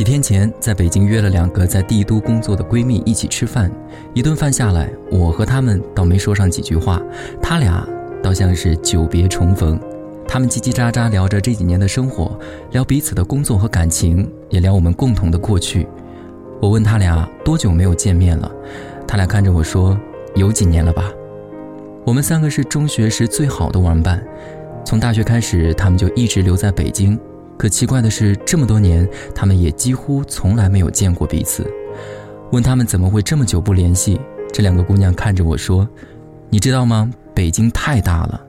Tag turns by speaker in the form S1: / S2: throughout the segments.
S1: 几天前，在北京约了两个在帝都工作的闺蜜一起吃饭，一顿饭下来，我和她们倒没说上几句话，她俩倒像是久别重逢。她们叽叽喳喳聊着这几年的生活，聊彼此的工作和感情，也聊我们共同的过去。我问她俩多久没有见面了，她俩看着我说：“有几年了吧。”我们三个是中学时最好的玩伴，从大学开始，他们就一直留在北京。可奇怪的是，这么多年，他们也几乎从来没有见过彼此。问他们怎么会这么久不联系，这两个姑娘看着我说：“你知道吗？北京太大了。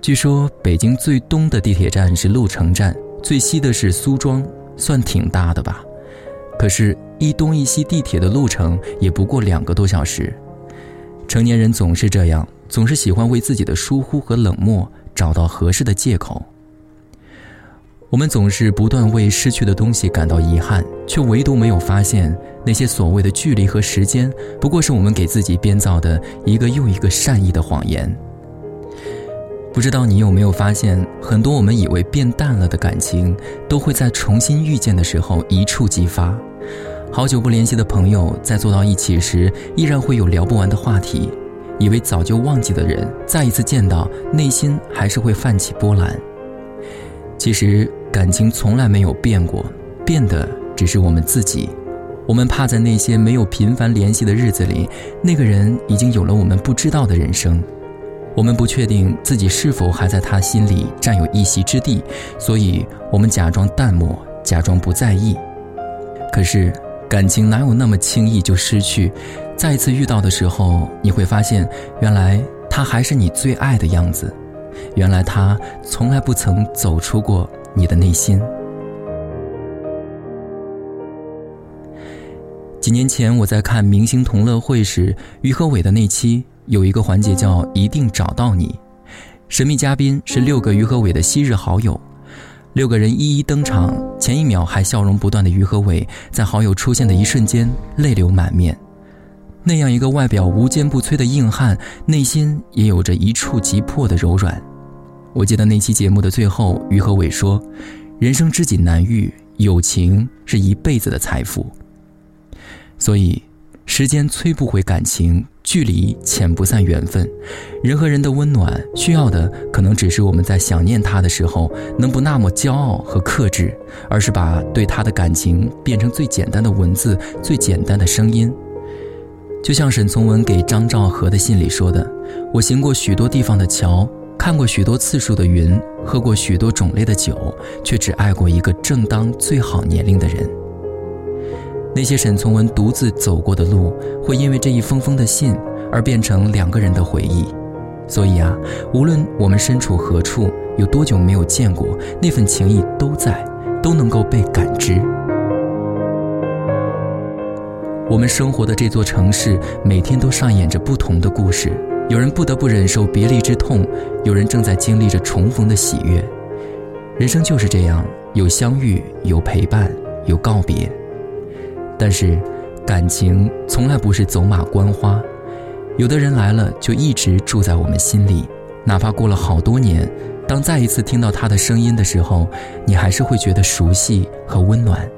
S1: 据说北京最东的地铁站是鹿城站，最西的是苏庄，算挺大的吧？可是，一东一西地铁的路程也不过两个多小时。成年人总是这样，总是喜欢为自己的疏忽和冷漠找到合适的借口。”我们总是不断为失去的东西感到遗憾，却唯独没有发现那些所谓的距离和时间，不过是我们给自己编造的一个又一个善意的谎言。不知道你有没有发现，很多我们以为变淡了的感情，都会在重新遇见的时候一触即发。好久不联系的朋友，在坐到一起时，依然会有聊不完的话题；以为早就忘记的人，再一次见到，内心还是会泛起波澜。其实感情从来没有变过，变的只是我们自己。我们怕在那些没有频繁联系的日子里，那个人已经有了我们不知道的人生。我们不确定自己是否还在他心里占有一席之地，所以我们假装淡漠，假装不在意。可是感情哪有那么轻易就失去？再次遇到的时候，你会发现，原来他还是你最爱的样子。原来他从来不曾走出过你的内心。几年前我在看《明星同乐会》时，于和伟的那期有一个环节叫“一定找到你”，神秘嘉宾是六个于和伟的昔日好友，六个人一一登场。前一秒还笑容不断的于和伟，在好友出现的一瞬间泪流满面。那样一个外表无坚不摧的硬汉，内心也有着一触即破的柔软。我记得那期节目的最后，于和伟说：“人生知己难遇，友情是一辈子的财富。”所以，时间催不回感情，距离遣不散缘分。人和人的温暖，需要的可能只是我们在想念他的时候，能不那么骄傲和克制，而是把对他的感情变成最简单的文字，最简单的声音。就像沈从文给张兆和的信里说的：“我行过许多地方的桥，看过许多次数的云，喝过许多种类的酒，却只爱过一个正当最好年龄的人。”那些沈从文独自走过的路，会因为这一封封的信而变成两个人的回忆。所以啊，无论我们身处何处，有多久没有见过，那份情谊都在，都能够被感知。我们生活的这座城市，每天都上演着不同的故事。有人不得不忍受别离之痛，有人正在经历着重逢的喜悦。人生就是这样，有相遇，有陪伴，有告别。但是，感情从来不是走马观花。有的人来了，就一直住在我们心里，哪怕过了好多年，当再一次听到他的声音的时候，你还是会觉得熟悉和温暖。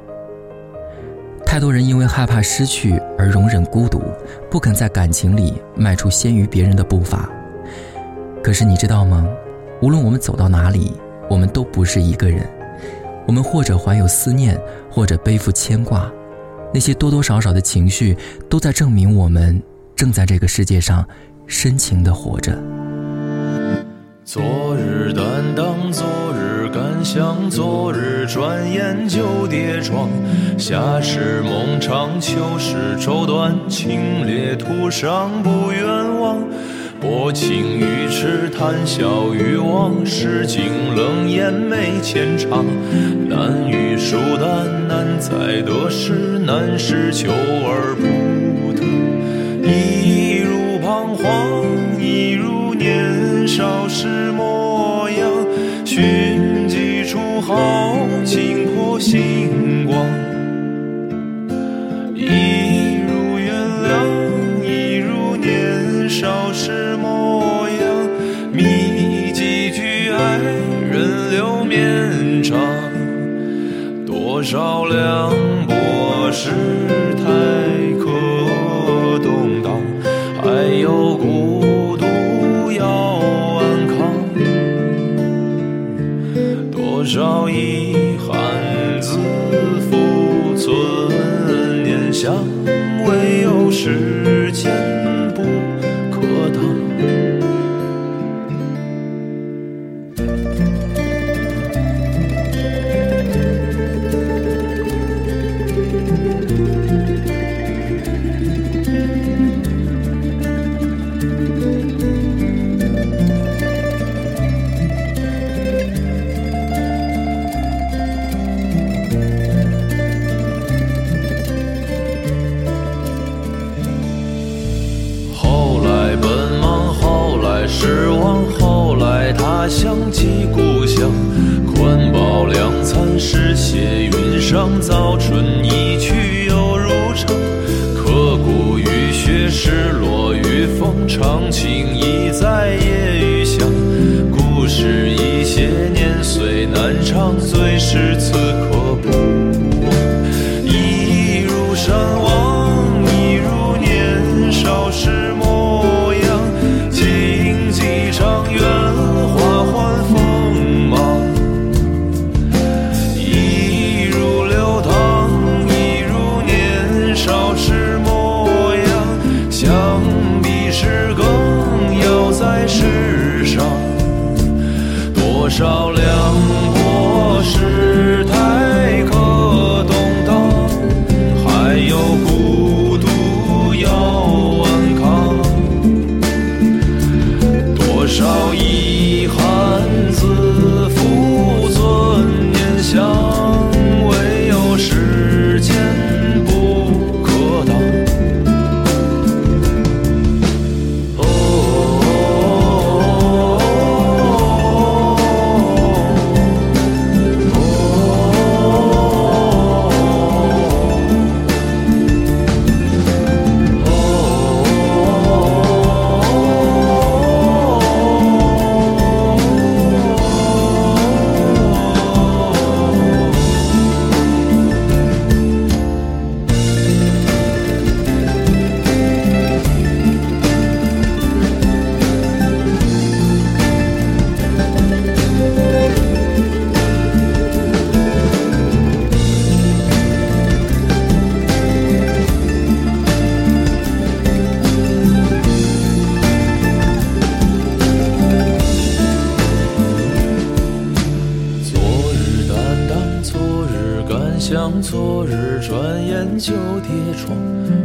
S1: 太多人因为害怕失去而容忍孤独，不肯在感情里迈出先于别人的步伐。可是你知道吗？无论我们走到哪里，我们都不是一个人。我们或者怀有思念，或者背负牵挂，那些多多少少的情绪，都在证明我们正在这个世界上深情的活着。
S2: 昨日担当，昨像，昨日转眼就跌撞。夏时梦长，秋时愁短，清冽途上不远望。薄情于痴，谈笑于往，世境冷眼没浅尝。难遇疏淡，难在得失，难是求而不得。一如彷徨，一如年少时。模样豪情破星光，一如原谅，一如年少时模样，觅几句爱人留绵长，多多少凉薄世态少遗憾自负存念想，唯有时间乡。宽饱两餐，诗写云上，早春一去又如常。刻骨雨雪，失落于风，长情意少凉薄世态可动荡，还有孤独要顽抗。多少遗像，昨日转眼就跌撞。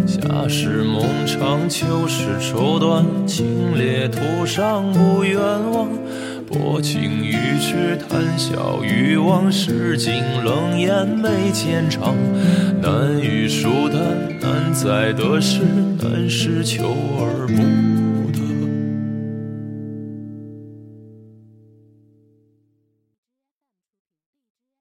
S2: 夏时梦长，秋时愁短，清冽途上不远望。薄情于痴，谈笑于往，世经冷眼眉间长。难遇疏淡，难在得失，难是求而不